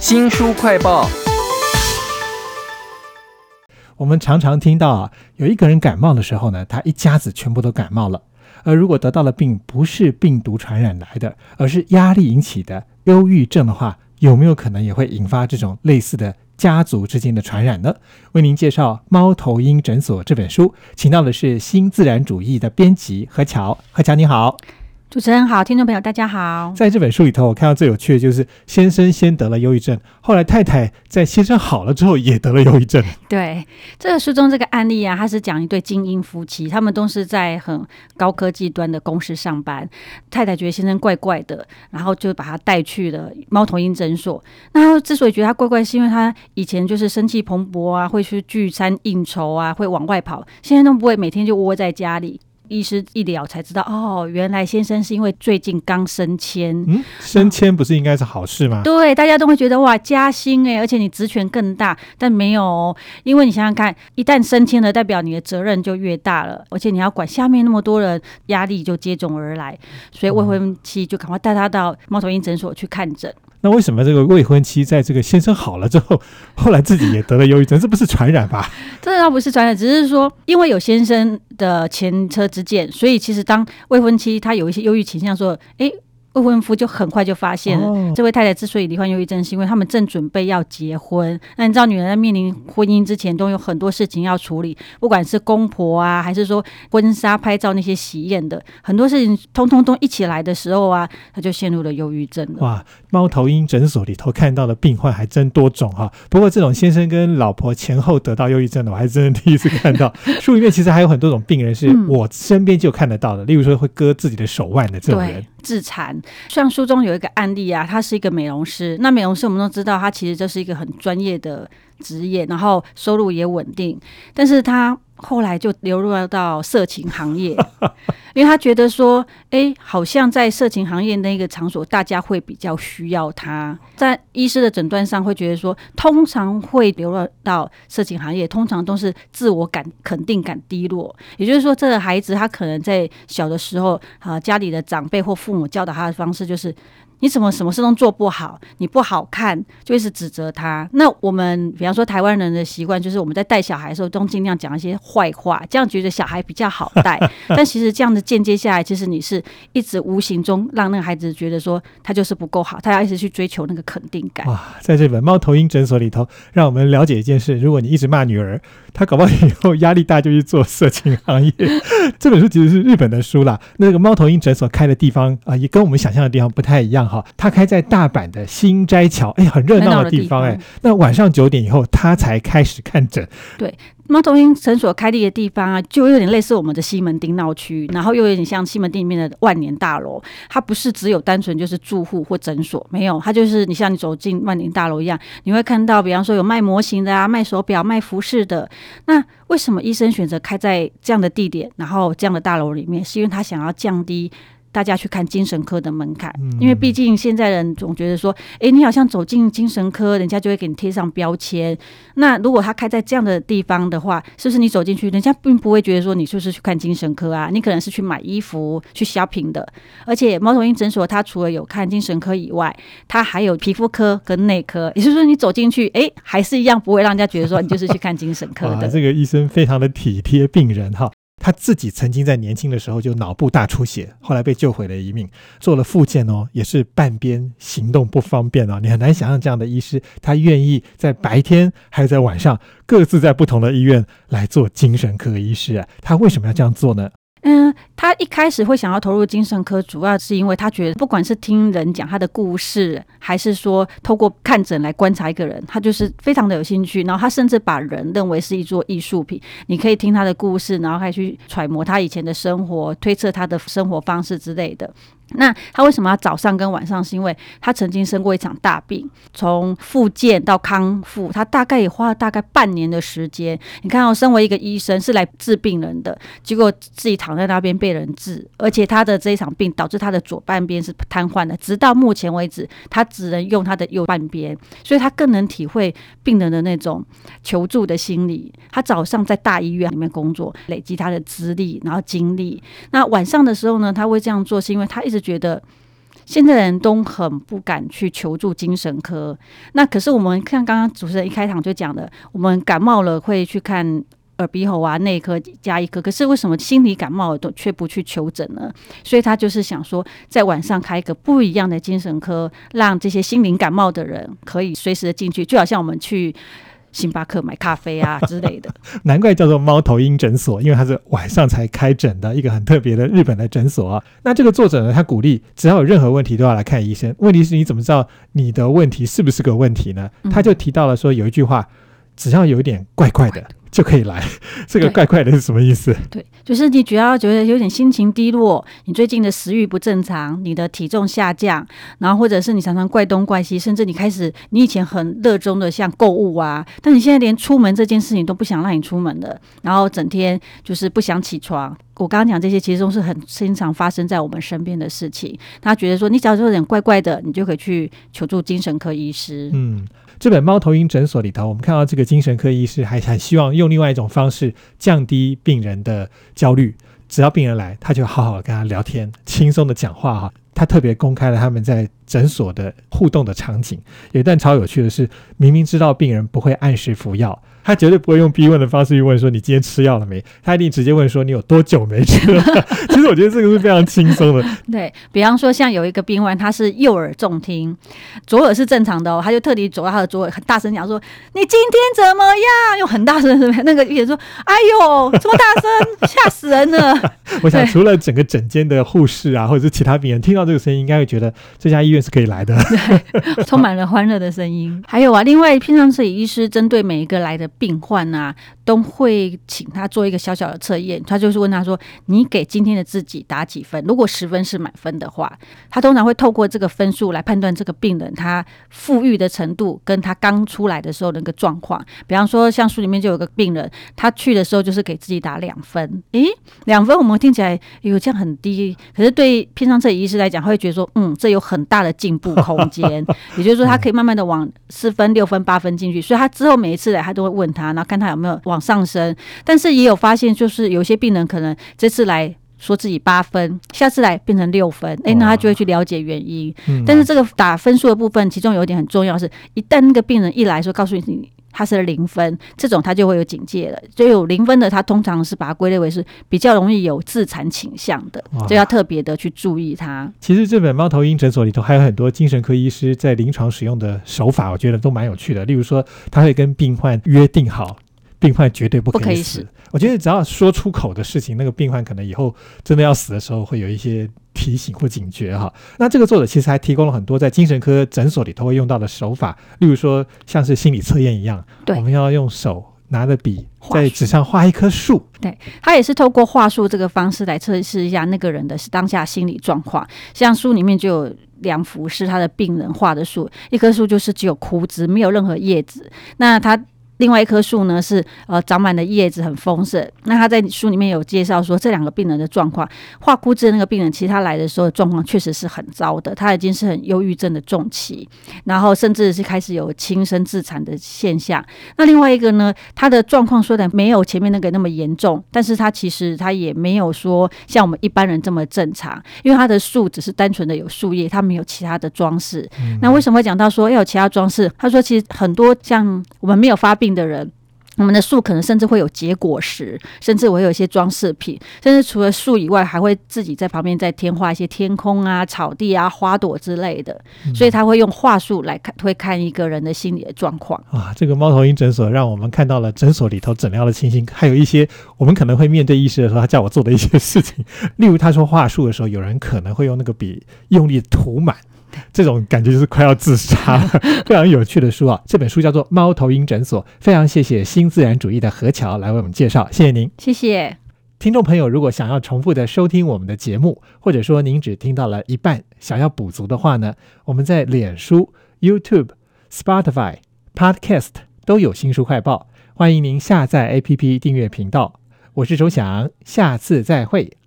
新书快报。我们常常听到啊，有一个人感冒的时候呢，他一家子全部都感冒了。而如果得到的病不是病毒传染来的，而是压力引起的忧郁症的话，有没有可能也会引发这种类似的家族之间的传染呢？为您介绍《猫头鹰诊所》这本书，请到的是新自然主义的编辑何乔。何乔你好。主持人好，听众朋友大家好。在这本书里头，我看到最有趣的就是先生先得了忧郁症，后来太太在先生好了之后也得了忧郁症。对，这个书中这个案例啊，他是讲一对精英夫妻，他们都是在很高科技端的公司上班。太太觉得先生怪怪的，然后就把他带去了猫头鹰诊所。那他之所以觉得他怪怪，是因为他以前就是生气蓬勃啊，会去聚餐应酬啊，会往外跑，现在都不会，每天就窝在家里。医师一聊才知道，哦，原来先生是因为最近刚升迁。嗯，升迁不是应该是好事吗？对，大家都会觉得哇，加薪哎，而且你职权更大。但没有，因为你想想看，一旦升迁了，代表你的责任就越大了，而且你要管下面那么多人，压力就接踵而来。所以未婚妻就赶快带他到猫头鹰诊所去看诊。那为什么这个未婚妻在这个先生好了之后，后来自己也得了忧郁症？这不是传染吧？这倒不是传染，只是说因为有先生的前车之鉴，所以其实当未婚妻她有一些忧郁倾向，说，哎。未婚夫就很快就发现了，这位太太之所以罹患忧郁症，是因为他们正准备要结婚。那你知道，女人在面临婚姻之前，都有很多事情要处理，不管是公婆啊，还是说婚纱拍照那些喜宴的很多事情，通通都一起来的时候啊，她就陷入了忧郁症了。哇，猫头鹰诊所里头看到的病患还真多种哈。不过这种先生跟老婆前后得到忧郁症的，我还真的第一次看到。书里面其实还有很多种病人是我身边就看得到的，例如说会割自己的手腕的这种人。自残，像书中有一个案例啊，他是一个美容师。那美容师我们都知道，他其实就是一个很专业的职业，然后收入也稳定，但是他。后来就流入到色情行业，因为他觉得说，哎，好像在色情行业那个场所，大家会比较需要他。在医师的诊断上，会觉得说，通常会流入到色情行业，通常都是自我感肯定感低落。也就是说，这个孩子他可能在小的时候，啊，家里的长辈或父母教导他的方式就是。你怎么什么事都做不好？你不好看，就一直指责他。那我们比方说台湾人的习惯，就是我们在带小孩的时候，都尽量讲一些坏话，这样觉得小孩比较好带。但其实这样的间接下来，其实你是一直无形中让那个孩子觉得说他就是不够好，他要一直去追求那个肯定感。哇，在这本猫头鹰诊所里头，让我们了解一件事：如果你一直骂女儿，她搞不好以后压力大就去做色情行业。这本书其实是日本的书啦，那个猫头鹰诊所开的地方啊，也跟我们想象的地方不太一样。哈，他开在大阪的新斋桥，哎，很热闹的地方，哎，那晚上九点以后他才开始看诊。对，猫头鹰诊所开立的地方啊，就有点类似我们的西门町闹区，然后又有点像西门町里面的万年大楼。它不是只有单纯就是住户或诊所，没有，它就是你像你走进万年大楼一样，你会看到，比方说有卖模型的啊，卖手表、卖服饰的。那为什么医生选择开在这样的地点，然后这样的大楼里面？是因为他想要降低。大家去看精神科的门槛，因为毕竟现在人总觉得说，哎，你好像走进精神科，人家就会给你贴上标签。那如果他开在这样的地方的话，是不是你走进去，人家并不会觉得说你就是去看精神科啊？你可能是去买衣服、去 shopping 的。而且猫头鹰诊所，它除了有看精神科以外，它还有皮肤科跟内科。也就是说，你走进去，哎，还是一样不会让人家觉得说你就是去看精神科的。这个医生非常的体贴病人哈。他自己曾经在年轻的时候就脑部大出血，后来被救回了一命，做了复健哦，也是半边行动不方便哦。你很难想象这样的医师，他愿意在白天还是在晚上各自在不同的医院来做精神科医师啊？他为什么要这样做呢？他一开始会想要投入精神科，主要是因为他觉得，不管是听人讲他的故事，还是说透过看诊来观察一个人，他就是非常的有兴趣。然后他甚至把人认为是一座艺术品，你可以听他的故事，然后还去揣摩他以前的生活，推测他的生活方式之类的。那他为什么要早上跟晚上？是因为他曾经生过一场大病，从复健到康复，他大概也花了大概半年的时间。你看，我身为一个医生是来治病人的，结果自己躺在那边被人治，而且他的这一场病导致他的左半边是瘫痪的，直到目前为止，他只能用他的右半边，所以他更能体会病人的那种求助的心理。他早上在大医院里面工作，累积他的资历，然后经历。那晚上的时候呢，他会这样做，是因为他一直。觉得现在人都很不敢去求助精神科。那可是我们看刚刚主持人一开场就讲的，我们感冒了会去看耳鼻喉啊内科加一科，可是为什么心理感冒都却不去求诊呢？所以他就是想说，在晚上开一个不一样的精神科，让这些心灵感冒的人可以随时的进去，就好像我们去。星巴克买咖啡啊 之类的，难怪叫做猫头鹰诊所，因为它是晚上才开诊的一个很特别的日本的诊所啊。那这个作者呢，他鼓励只要有任何问题都要来看医生。问题是你怎么知道你的问题是不是个问题呢？他就提到了说有一句话，只要有一点怪怪的。就可以来，这个怪怪的是什么意思？对，就是你主要觉得有点心情低落，你最近的食欲不正常，你的体重下降，然后或者是你常常怪东怪西，甚至你开始你以前很热衷的像购物啊，但你现在连出门这件事情都不想让你出门的，然后整天就是不想起床。我刚刚讲这些其实都是很经常发生在我们身边的事情。他觉得说你只要有点怪怪的，你就可以去求助精神科医师。嗯。这本猫头鹰诊所里头，我们看到这个精神科医师还很希望用另外一种方式降低病人的焦虑。只要病人来，他就好好跟他聊天，轻松的讲话哈。他特别公开了他们在诊所的互动的场景。有一段超有趣的是，明明知道病人不会按时服药。他绝对不会用逼问的方式去问说你今天吃药了没？他一定直接问说你有多久没吃了。其实我觉得这个是非常轻松的。对比方说，像有一个病患，他是右耳重听，左耳是正常的哦，他就特地走到他的左耳，很大声讲说：“你今天怎么样？”用很大声，那个医生说：“哎呦，这么大声，吓死人了！” 我想，除了整个诊间的护士啊，或者是其他病人听到这个声音，应该会觉得这家医院是可以来的，对，充满了欢乐的声音。还有啊，另外，平常是医师针对每一个来的。病患啊，都会请他做一个小小的测验。他就是问他说：“你给今天的自己打几分？如果十分是满分的话，他通常会透过这个分数来判断这个病人他富裕的程度跟他刚出来的时候那个状况。比方说，像书里面就有个病人，他去的时候就是给自己打两分。诶，两分我们听起来有这样很低，可是对偏上这医师来讲，会觉得说，嗯，这有很大的进步空间。也就是说，他可以慢慢的往四分、六分、八分进去。所以他之后每一次来，他都会问。他，然后看他有没有往上升，但是也有发现，就是有些病人可能这次来说自己八分，下次来变成六分，哎，那他就会去了解原因。但是这个打分数的部分，其中有一点很重要，是一旦那个病人一来说告诉你他是零分，这种它就会有警戒了。所以有零分的，它通常是把它归类为是比较容易有自残倾向的，就要特别的去注意它。其实这本猫头鹰诊所里头还有很多精神科医师在临床使用的手法，我觉得都蛮有趣的。例如说，他会跟病患约定好，病患绝对不可以死。我觉得只要说出口的事情，那个病患可能以后真的要死的时候，会有一些。提醒或警觉哈，那这个作者其实还提供了很多在精神科诊所里头会用到的手法，例如说像是心理测验一样，我们要用手拿着笔在纸上画一棵树，对他也是透过画树这个方式来测试一下那个人的当下心理状况。像书里面就有两幅是他的病人画的树，一棵树就是只有枯枝，没有任何叶子，那他。另外一棵树呢是呃长满了叶子很丰盛。那他在书里面有介绍说这两个病人的状况，画枯枝的那个病人，其实他来的时候状况确实是很糟的，他已经是很忧郁症的重期，然后甚至是开始有轻生自残的现象。那另外一个呢，他的状况虽然没有前面那个那么严重，但是他其实他也没有说像我们一般人这么正常，因为他的树只是单纯的有树叶，他没有其他的装饰。那为什么会讲到说要有其他装饰？他说其实很多像我们没有发病。的人，我们的树可能甚至会有结果实，甚至会有一些装饰品，甚至除了树以外，还会自己在旁边再添画一些天空啊、草地啊、花朵之类的。所以他会用话术来看，会看一个人的心理的状况。啊，这个猫头鹰诊所让我们看到了诊所里头诊疗的情形，还有一些我们可能会面对医师的时候，他叫我做的一些事情。例如，他说话术的时候，有人可能会用那个笔用力涂满。这种感觉就是快要自杀了，非常有趣的书啊！这本书叫做《猫头鹰诊所》，非常谢谢新自然主义的何桥来为我们介绍，谢谢您，谢谢听众朋友。如果想要重复的收听我们的节目，或者说您只听到了一半，想要补足的话呢，我们在脸书、YouTube、Spotify、Podcast 都有新书快报，欢迎您下载 APP 订阅频道。我是周翔，下次再会。